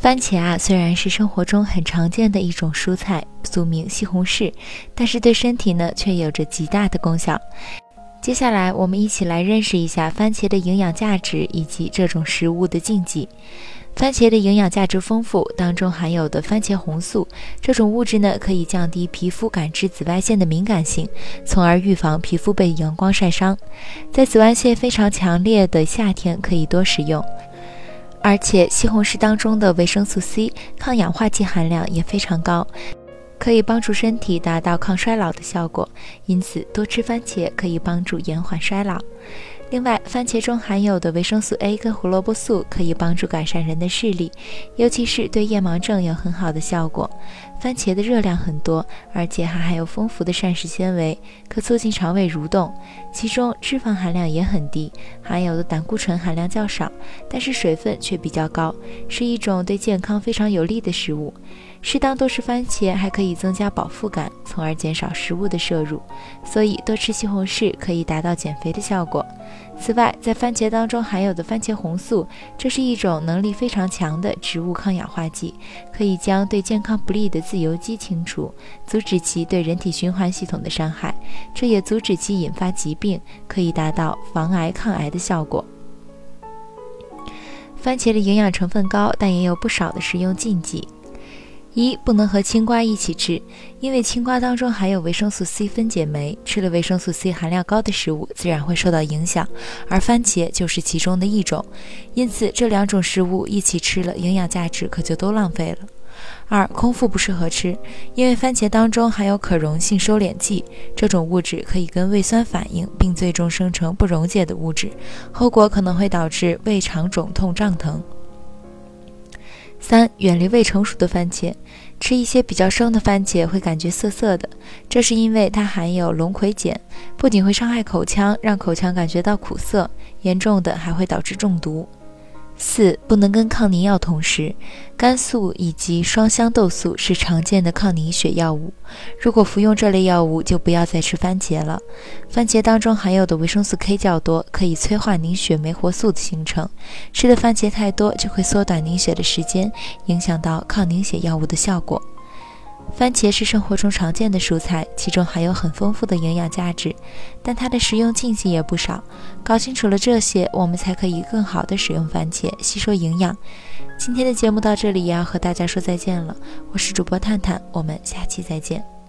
番茄啊，虽然是生活中很常见的一种蔬菜，俗名西红柿，但是对身体呢却有着极大的功效。接下来，我们一起来认识一下番茄的营养价值以及这种食物的禁忌。番茄的营养价值丰富，当中含有的番茄红素这种物质呢，可以降低皮肤感知紫外线的敏感性，从而预防皮肤被阳光晒伤。在紫外线非常强烈的夏天，可以多食用。而且西红柿当中的维生素 C 抗氧化剂含量也非常高，可以帮助身体达到抗衰老的效果。因此，多吃番茄可以帮助延缓衰老。另外，番茄中含有的维生素 A 跟胡萝卜素可以帮助改善人的视力，尤其是对夜盲症有很好的效果。番茄的热量很多，而且还含有丰富的膳食纤维，可促进肠胃蠕动。其中脂肪含量也很低，含有的胆固醇含量较少，但是水分却比较高，是一种对健康非常有利的食物。适当多吃番茄还可以增加饱腹感，从而减少食物的摄入。所以多吃西红柿可以达到减肥的效果。此外，在番茄当中含有的番茄红素，这是一种能力非常强的植物抗氧化剂，可以将对健康不利的自由基清除，阻止其对人体循环系统的伤害，这也阻止其引发疾病，可以达到防癌抗癌的效果。番茄的营养成分高，但也有不少的食用禁忌。一不能和青瓜一起吃，因为青瓜当中含有维生素 C 分解酶，吃了维生素 C 含量高的食物自然会受到影响，而番茄就是其中的一种，因此这两种食物一起吃了，营养价值可就都浪费了。二空腹不适合吃，因为番茄当中含有可溶性收敛剂，这种物质可以跟胃酸反应，并最终生成不溶解的物质，后果可能会导致胃肠肿痛胀疼。三、远离未成熟的番茄，吃一些比较生的番茄会感觉涩涩的，这是因为它含有龙葵碱，不仅会伤害口腔，让口腔感觉到苦涩，严重的还会导致中毒。四不能跟抗凝药同时，肝素以及双香豆素是常见的抗凝血药物。如果服用这类药物，就不要再吃番茄了。番茄当中含有的维生素 K 较多，可以催化凝血酶活素的形成。吃的番茄太多，就会缩短凝血的时间，影响到抗凝血药物的效果。番茄是生活中常见的蔬菜，其中含有很丰富的营养价值，但它的食用禁忌也不少。搞清楚了这些，我们才可以更好的使用番茄，吸收营养。今天的节目到这里也要和大家说再见了，我是主播探探，我们下期再见。